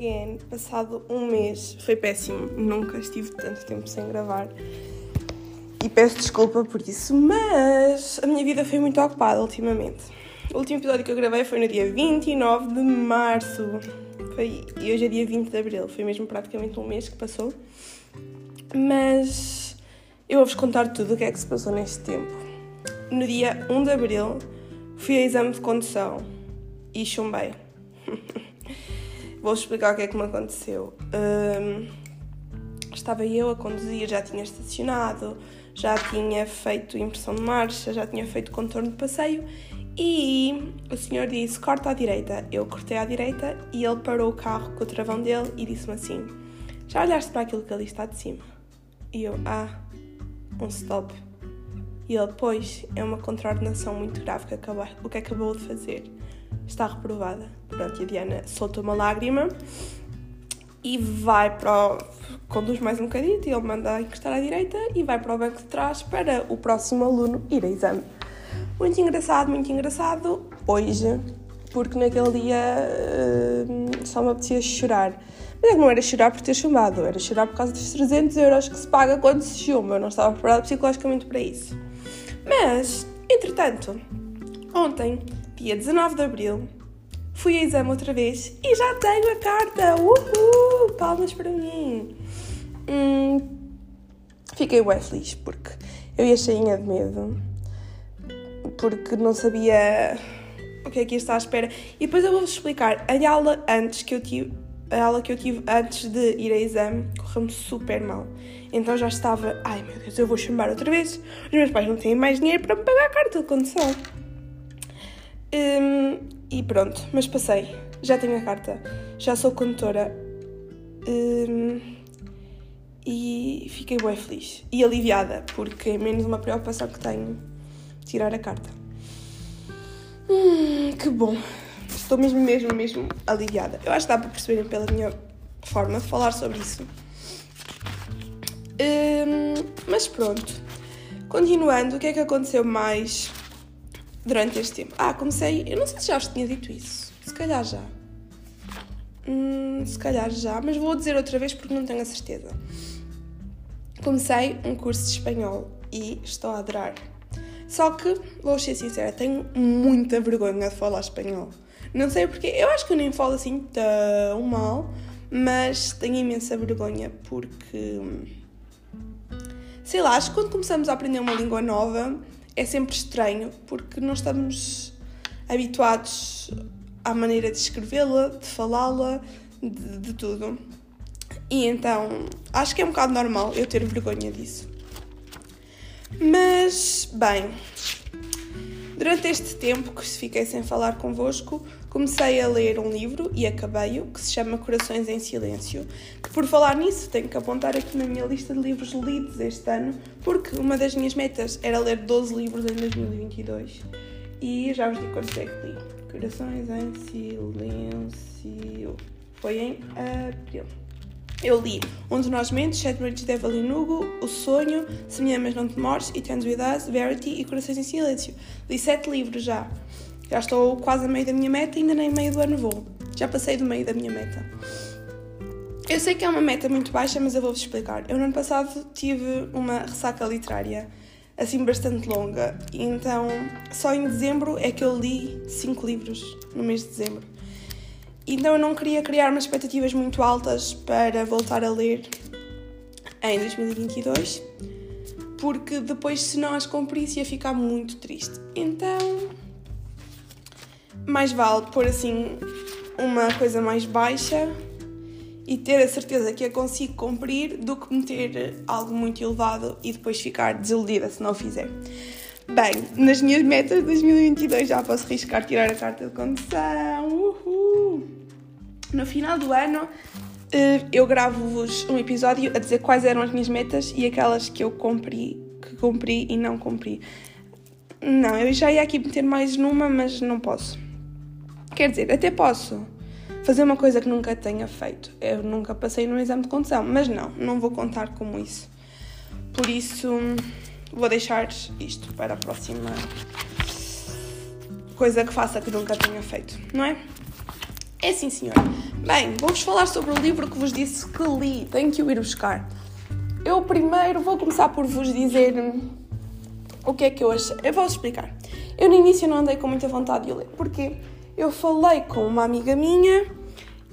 again. Passado um mês, foi péssimo. Nunca estive tanto tempo sem gravar. E peço desculpa por isso, mas a minha vida foi muito ocupada ultimamente. O último episódio que eu gravei foi no dia 29 de março. Foi, e hoje é dia 20 de abril. Foi mesmo praticamente um mês que passou. Mas eu vou-vos contar tudo o que é que se passou neste tempo. No dia 1 de abril, fui a exame de condução e chumbei. Vou explicar o que é que me aconteceu. Um, estava eu a conduzir, já tinha estacionado, já tinha feito impressão de marcha, já tinha feito contorno de passeio e o senhor disse: corta à direita. Eu cortei à direita e ele parou o carro com o travão dele e disse-me assim: Já olhaste para aquilo que ali está de cima? E eu: Ah, um stop. E ele: Pois, é uma contraordenação muito grave que acabou, o que acabou de fazer está reprovada. Pronto, e a Diana solta uma lágrima e vai para o... conduz mais um bocadinho e ele manda encostar à direita e vai para o banco de trás para o próximo aluno ir a exame. Muito engraçado, muito engraçado hoje, porque naquele dia uh, só me apetecia chorar. Mas é não era chorar por ter chumbado, era chorar por causa dos 300 euros que se paga quando se chuma. Eu não estava preparada psicologicamente para isso. Mas, entretanto, ontem dia 19 de Abril, fui a exame outra vez e já tenho a carta! Uhul! Palmas para mim! Hum, fiquei bem feliz porque eu ia cheinha de medo, porque não sabia o que é que ia estar à espera. E depois eu vou-vos explicar. A aula antes que eu tive, a aula que eu tive antes de ir a exame correu-me super mal. Então já estava, ai meu Deus, eu vou chamar outra vez. Os meus pais não têm mais dinheiro para me pagar a carta de condução. Um, e pronto, mas passei. Já tenho a carta. Já sou condutora. Um, e fiquei bem feliz. E aliviada, porque é menos uma preocupação que tenho tirar a carta. Hum, que bom. Estou mesmo, mesmo, mesmo aliviada. Eu acho que dá para perceberem pela minha forma de falar sobre isso. Um, mas pronto. Continuando, o que é que aconteceu mais durante este tempo. Ah, comecei. Eu não sei se já vos tinha dito isso. Se calhar já. Hum, se calhar já, mas vou dizer outra vez porque não tenho a certeza. Comecei um curso de espanhol e estou a adorar. Só que, vou ser sincera, tenho muita vergonha de falar espanhol. Não sei porque, eu acho que eu nem falo assim tão mal, mas tenho imensa vergonha porque. Sei lá, acho que quando começamos a aprender uma língua nova, é sempre estranho porque não estamos habituados à maneira de escrevê-la, de falá-la, de, de, tudo. E então acho que é um bocado normal eu ter vergonha disso. Mas, bem, durante este tempo que fiquei sem falar convosco, comecei a ler um livro e acabei-o que se chama Corações em Silêncio. Por falar nisso, tenho que apontar aqui na minha lista de livros lidos este ano, porque uma das minhas metas era ler 12 livros em 2022 e já vos digo quantos é que li. Corações em Silêncio. Foi em abril. Eu li Um de Nós Mentes, Noites de Evelyn Hugo, O Sonho, Se Me Amas Não Te Mores, Us, Verity e Corações em Silêncio. Li sete livros já. Já estou quase a meio da minha meta, ainda nem meio do ano vou. Já passei do meio da minha meta. Eu sei que é uma meta muito baixa, mas eu vou-vos explicar. Eu no ano passado tive uma ressaca literária, assim bastante longa, então só em dezembro é que eu li cinco livros no mês de dezembro. Então eu não queria criar umas expectativas muito altas para voltar a ler em 2022, porque depois, se não as cumprisse, ia ficar muito triste. Então mais vale pôr assim uma coisa mais baixa e ter a certeza que a consigo cumprir do que meter algo muito elevado e depois ficar desiludida se não o fizer. Bem, nas minhas metas de 2022 já posso riscar tirar a carta de condução. Uhul. No final do ano eh, eu gravo-vos um episódio a dizer quais eram as minhas metas e aquelas que eu cumpri, que cumpri e não cumpri. Não, eu já ia aqui meter mais numa, mas não posso. Quer dizer, até posso fazer uma coisa que nunca tenha feito. Eu nunca passei num exame de condução, mas não, não vou contar como isso. Por isso, vou deixar isto para a próxima coisa que faça que nunca tenha feito, não é? É sim, senhor. Bem, vou-vos falar sobre o livro que vos disse que li. Tenho que o ir buscar. Eu primeiro vou começar por vos dizer o que é que eu achei. Eu vou explicar. Eu no início não andei com muita vontade de o ler. Porquê? Eu falei com uma amiga minha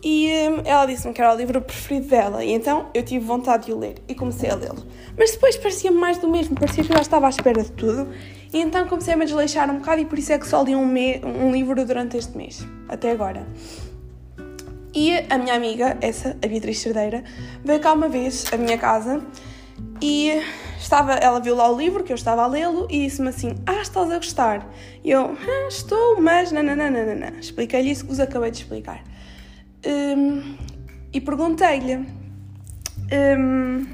e hum, ela disse-me que era o livro preferido dela. E então eu tive vontade de o ler e comecei a lê-lo. Mas depois parecia mais do mesmo. Parecia que eu já estava à espera de tudo. E então comecei a me desleixar um bocado e por isso é que só li um, um livro durante este mês. Até agora. E a minha amiga, essa, a Beatriz Cerdeira, veio cá uma vez à minha casa e estava, ela viu lá o livro que eu estava a lê-lo e disse-me assim: Ah, estás a gostar? E eu, ah, estou, mas nananana. Expliquei-lhe isso que vos acabei de explicar. Um, e perguntei-lhe: um,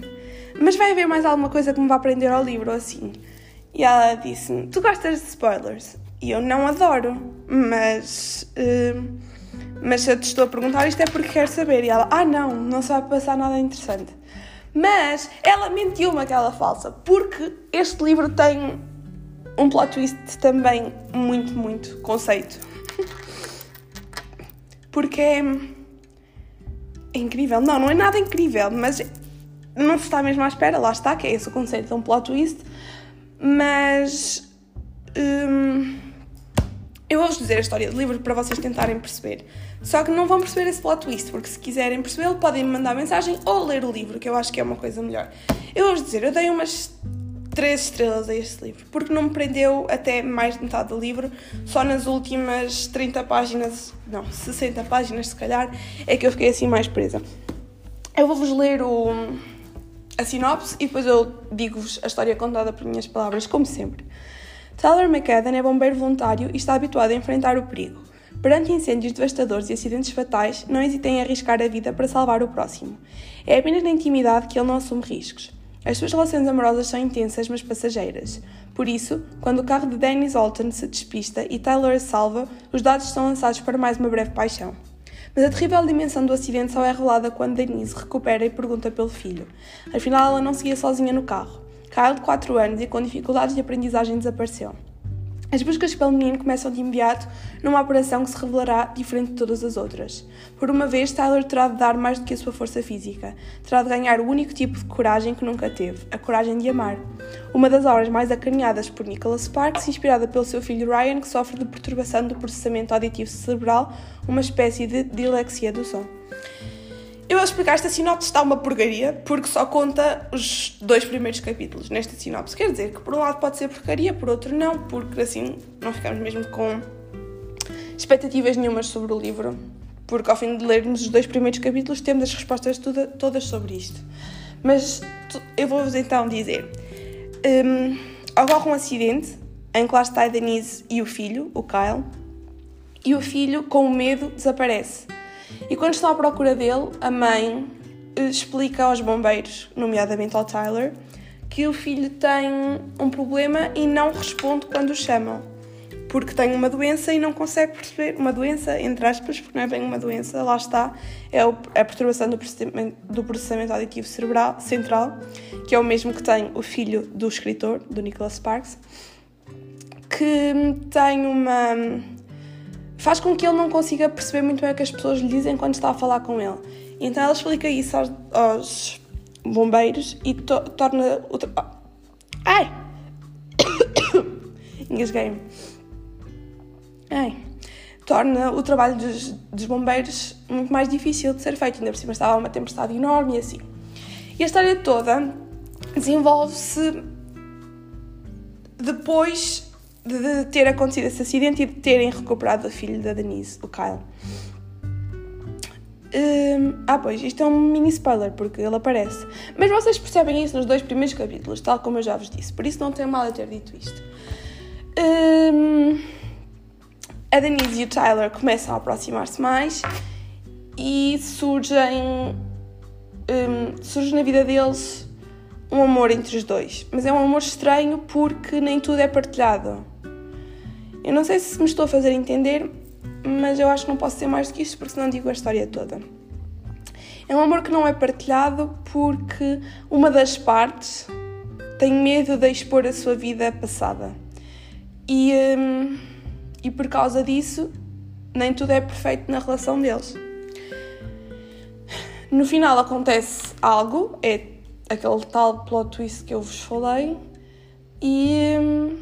Mas vai haver mais alguma coisa que me vá aprender ao livro assim? E ela disse-me: Tu gostas de spoilers? E eu não adoro, mas. Um, mas se eu te estou a perguntar isto é porque quero saber. E ela, ah não, não se vai passar nada interessante. Mas ela mentiu-me aquela falsa, porque este livro tem um plot twist também muito, muito conceito. Porque é, é incrível. Não, não é nada incrível, mas não se está mesmo à espera, lá está, que é esse o conceito de um plot twist. Mas. Hum, eu vou-vos dizer a história do livro para vocês tentarem perceber. Só que não vão perceber esse plot twist, porque se quiserem percebê-lo, podem me mandar mensagem ou ler o livro, que eu acho que é uma coisa melhor. Eu vou-vos dizer, eu dei umas 3 estrelas a este livro, porque não me prendeu até mais de metade do livro, só nas últimas 30 páginas, não, 60 páginas se calhar, é que eu fiquei assim mais presa. Eu vou-vos ler o, a sinopse e depois eu digo-vos a história contada por minhas palavras, como sempre. Tyler McAdam é bombeiro voluntário e está habituado a enfrentar o perigo. Perante incêndios devastadores e acidentes fatais, não hesita em arriscar a vida para salvar o próximo. É apenas na intimidade que ele não assume riscos. As suas relações amorosas são intensas, mas passageiras. Por isso, quando o carro de Dennis Alton se despista e Tyler a salva, os dados são lançados para mais uma breve paixão. Mas a terrível dimensão do acidente só é revelada quando Denise recupera e pergunta pelo filho. Afinal, ela não seguia sozinha no carro. Kyle, de 4 anos e com dificuldades de aprendizagem, desapareceu. As buscas pelo menino começam de imediato numa operação que se revelará diferente de todas as outras. Por uma vez, Tyler terá de dar mais do que a sua força física. Terá de ganhar o único tipo de coragem que nunca teve, a coragem de amar. Uma das obras mais acarinhadas por Nicholas Sparks, inspirada pelo seu filho Ryan, que sofre de perturbação do processamento auditivo cerebral, uma espécie de dilexia do som. Eu vou explicar esta sinopse está uma porcaria porque só conta os dois primeiros capítulos nesta sinopse. Quer dizer que por um lado pode ser porcaria, por outro não, porque assim não ficamos mesmo com expectativas nenhumas sobre o livro. Porque ao fim de lermos os dois primeiros capítulos temos as respostas toda, todas sobre isto. Mas eu vou-vos então dizer. Um, ocorre um acidente em que lá está a Denise e o filho, o Kyle, e o filho, com medo, desaparece. E quando estão à procura dele, a mãe eh, explica aos bombeiros, nomeadamente ao Tyler, que o filho tem um problema e não responde quando o chamam. Porque tem uma doença e não consegue perceber. Uma doença, entre aspas, porque não é bem uma doença, lá está. É a perturbação do processamento, do processamento auditivo cerebral, central, que é o mesmo que tem o filho do escritor, do Nicholas Sparks, que tem uma faz com que ele não consiga perceber muito bem o que as pessoas lhe dizem quando está a falar com ele. Então ela explica isso aos, aos bombeiros e to torna o. Ai! Engasguei-me. Ai! Torna o trabalho dos, dos, bombeiros muito mais difícil de ser feito. Ainda por cima estava uma tempestade enorme e assim. E a história toda desenvolve-se depois de ter acontecido esse acidente e de terem recuperado o filho da Denise, o Kyle. Um, ah, pois, isto é um mini spoiler porque ele aparece. Mas vocês percebem isso nos dois primeiros capítulos, tal como eu já vos disse, por isso não tem mal a ter dito isto. Um, a Denise e o Tyler começam a aproximar-se mais e surgem. Um, surge na vida deles um amor entre os dois. Mas é um amor estranho porque nem tudo é partilhado. Eu não sei se me estou a fazer entender, mas eu acho que não posso ser mais do que isto porque senão digo a história toda. É um amor que não é partilhado porque uma das partes tem medo de expor a sua vida passada. E, hum, e por causa disso nem tudo é perfeito na relação deles. No final acontece algo, é aquele tal plot twist que eu vos falei, e hum,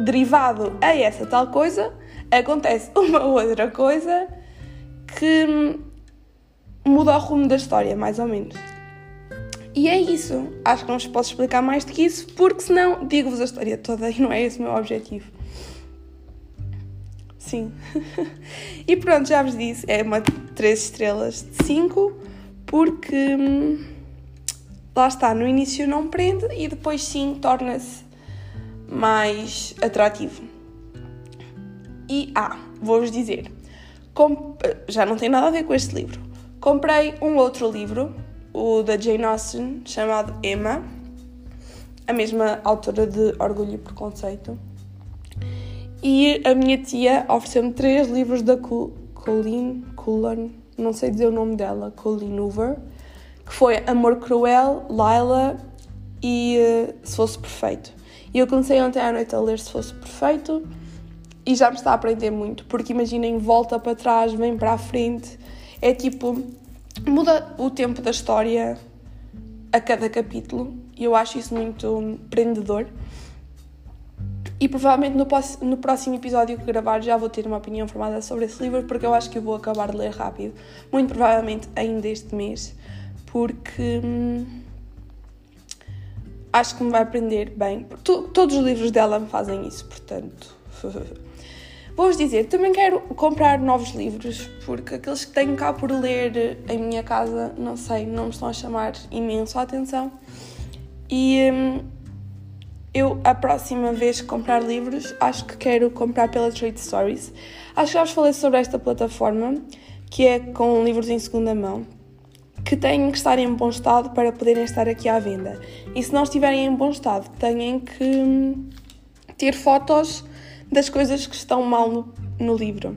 derivado a essa tal coisa, acontece uma outra coisa que muda o rumo da história, mais ou menos. E é isso. Acho que não vos posso explicar mais do que isso, porque senão digo-vos a história toda e não é esse o meu objetivo. Sim. e pronto, já vos disse, é uma 3 estrelas de 5, porque hum, lá está, no início não prende e depois sim torna-se mais atrativo. E ah, vou-vos dizer, já não tem nada a ver com este livro. Comprei um outro livro, o da Jane Austen, chamado Emma, a mesma autora de Orgulho e Preconceito. E a minha tia ofereceu-me três livros da Colleen, Cullen, não sei dizer o nome dela, Colleen Hoover, que foi Amor Cruel, Lila e uh, Se Fosse Perfeito. E eu comecei ontem à noite a ler Se Fosse Perfeito e já me está a aprender muito, porque imaginem, volta para trás, vem para a frente, é tipo, muda o tempo da história a cada capítulo e eu acho isso muito prendedor. E provavelmente no, próximo episódio que gravar já vou ter uma opinião formada sobre esse livro, porque eu acho que eu vou acabar de ler rápido, muito provavelmente ainda este mês, porque hum, acho que me vai aprender bem. todos os livros dela me fazem isso, portanto. Vou-vos dizer, também quero comprar novos livros, porque aqueles que tenho cá por ler em minha casa, não sei, não me estão a chamar imenso a atenção. E hum, eu, a próxima vez que comprar livros, acho que quero comprar pela Trade Stories. Acho que já vos falei sobre esta plataforma, que é com livros em segunda mão, que têm que estar em bom estado para poderem estar aqui à venda. E se não estiverem em bom estado, têm que hum, ter fotos das coisas que estão mal no, no livro.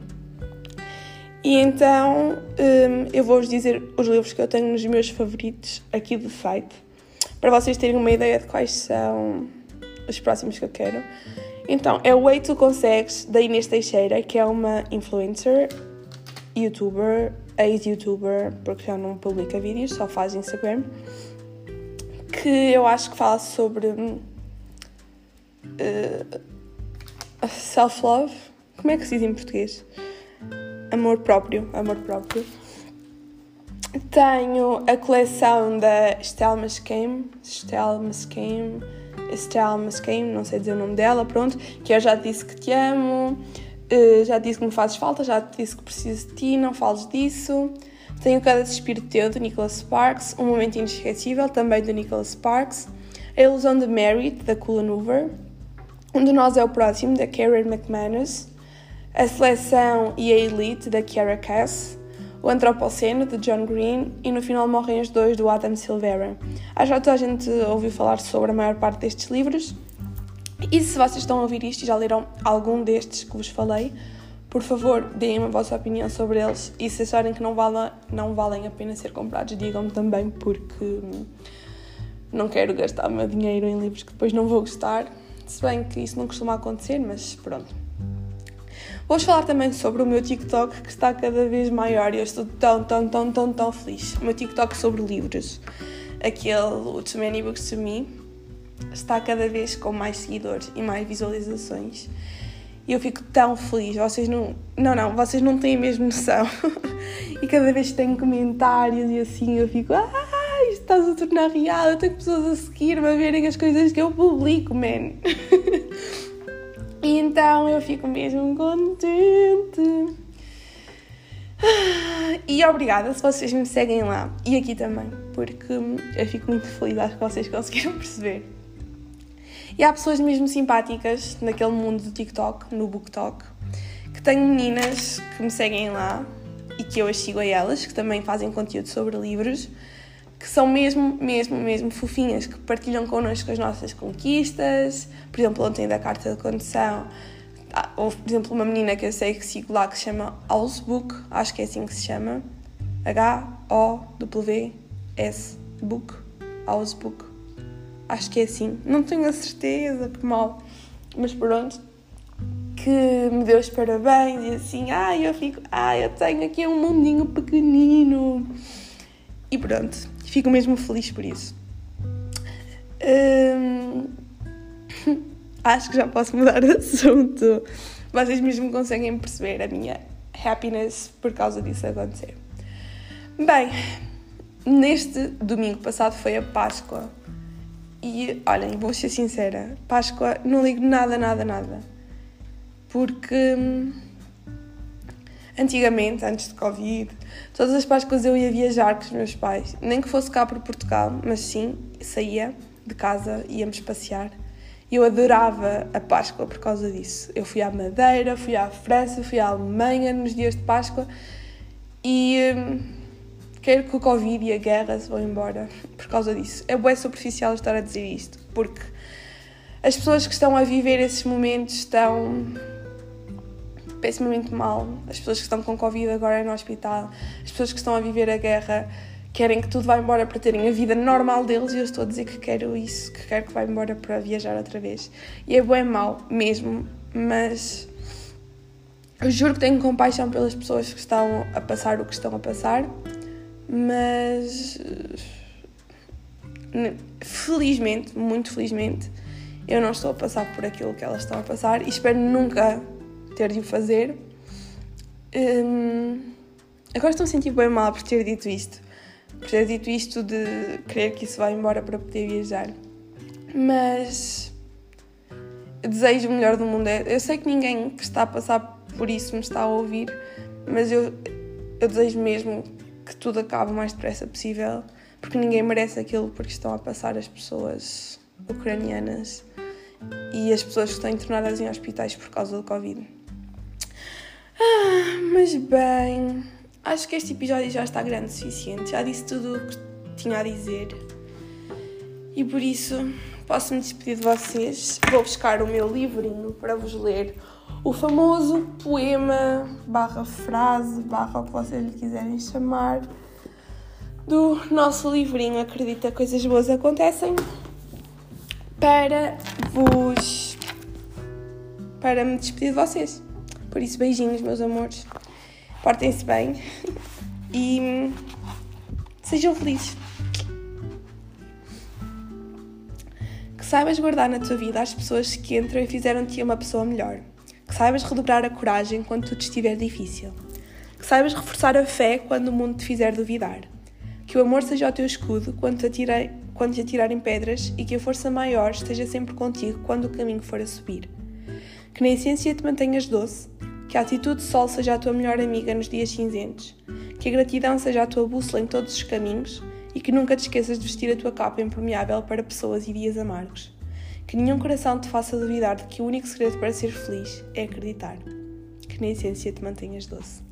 E então hum, eu vou-vos dizer os livros que eu tenho nos meus favoritos aqui do site, para vocês terem uma ideia de quais são os próximos que eu quero. Então, é o Way Tu Consegues, da Inês Teixeira, que é uma influencer, youtuber, ex-youtuber, porque já não publica vídeos, só faz Instagram, que eu acho que fala sobre uh, self-love. Como é que se diz em português? Amor próprio, amor próprio. Tenho a coleção da Estelle Mascame, Estelle Mascame, Estelle Mascame, não sei dizer o nome dela, pronto, que eu já disse que te amo, uh, já disse que me fazes falta, já te disse que preciso de ti, não fales disso. Tenho Cada Suspiro Teu, de Nicholas Sparks, Um Momento Inesquecível, também de Nicholas Sparks, A Ilusão de Mary, da Cullen Hoover, Um de Nós é o Próximo, da Karen McManus, A Seleção e a Elite, da Kiara Cass, o Antropoceno, de John Green, e no final morrem os dois, do Adam Silvera. Acho que toda a gente ouviu falar sobre a maior parte destes livros. E se vocês estão a ouvir isto e já leram algum destes que vos falei, por favor, deem a vossa opinião sobre eles e se acharem que não, vale, não valem a pena ser comprados, digam-me também, porque não quero gastar o meu dinheiro em livros que depois não vou gostar. Se bem que isso não costuma acontecer, mas pronto. Vou-vos falar também sobre o meu TikTok que está cada vez maior e eu estou tão, tão, tão, tão, tão feliz. O meu TikTok sobre livros, aquele Too Many Books to Me, está cada vez com mais seguidores e mais visualizações. E eu fico tão feliz. Vocês não. Não, não, vocês não têm mesmo noção. e cada vez que tenho comentários e assim eu fico. Ah, isto está a tornar real. Eu tenho pessoas a seguir-me, a verem as coisas que eu publico, man. E então eu fico mesmo contente. E obrigada se vocês me seguem lá e aqui também, porque eu fico muito feliz, acho que vocês conseguiram perceber. E há pessoas mesmo simpáticas naquele mundo do TikTok, no BookTok, que tenho meninas que me seguem lá e que eu as sigo a elas, que também fazem conteúdo sobre livros que são mesmo, mesmo, mesmo fofinhas, que partilham connosco as nossas conquistas. Por exemplo, ontem da carta de condução, ah, houve, por exemplo, uma menina que eu sei que sigo lá que se chama Housebook, acho que é assim que se chama. H-O-W-S Book, Housebook. Acho que é assim. Não tenho a certeza, que mal. Mas pronto. Que me deu os parabéns e assim, ah, eu fico, ah, eu tenho aqui um mundinho pequenino. E pronto, fico mesmo feliz por isso. Hum, acho que já posso mudar de assunto. Vocês mesmo conseguem perceber a minha happiness por causa disso acontecer. Bem, neste domingo passado foi a Páscoa. E olhem, vou ser sincera, Páscoa não ligo nada, nada, nada. Porque hum, antigamente, antes de Covid, todas as Páscoas eu ia viajar com os meus pais. Nem que fosse cá para Portugal, mas sim, saía de casa, íamos passear. Eu adorava a Páscoa por causa disso. Eu fui à Madeira, fui à França, fui à Alemanha nos dias de Páscoa e hum, quero que o Covid e a guerra se vão embora por causa disso. É bem superficial estar a dizer isto, porque as pessoas que estão a viver esses momentos estão pessimamente mal. As pessoas que estão com Covid agora no hospital, as pessoas que estão a viver a guerra querem que tudo vá embora para terem a vida normal deles e eu estou a dizer que quero isso, que quero que vá embora para viajar outra vez. E é bem mau mesmo, mas eu juro que tenho compaixão pelas pessoas que estão a passar o que estão a passar, mas felizmente, muito felizmente, eu não estou a passar por aquilo que elas estão a passar e espero nunca ter de o fazer. Hum, agora estou a sentir bem mal por ter dito isto, por ter dito isto de querer que isso vá embora para poder viajar. Mas desejo o melhor do mundo. Eu sei que ninguém que está a passar por isso me está a ouvir, mas eu, eu desejo mesmo que tudo acabe o mais depressa possível, porque ninguém merece aquilo porque estão a passar as pessoas ucranianas e as pessoas que estão internadas em hospitais por causa do Covid. Ah, mas bem. Acho que este episódio já está grande o suficiente, já disse tudo o que tinha a dizer. E por isso posso me despedir de vocês. Vou buscar o meu livrinho para vos ler o famoso poema, barra frase, barra o que vocês lhe quiserem chamar, do nosso livrinho Acredita Coisas Boas Acontecem, para vos. para me despedir de vocês. Por isso, beijinhos, meus amores portem-se bem e sejam felizes. Saibas guardar na tua vida as pessoas que entram e fizeram-te uma pessoa melhor. Que saibas redobrar a coragem quando tudo estiver difícil. Que saibas reforçar a fé quando o mundo te fizer duvidar. Que o amor seja o teu escudo quando te, atirei, quando te atirarem pedras e que a força maior esteja sempre contigo quando o caminho for a subir. Que na essência te mantenhas doce que a atitude sol seja a tua melhor amiga nos dias cinzentos. Que a gratidão seja a tua bússola em todos os caminhos e que nunca te esqueças de vestir a tua capa impermeável para pessoas e dias amargos. Que nenhum coração te faça duvidar de que o único segredo para ser feliz é acreditar. Que na essência te mantenhas doce.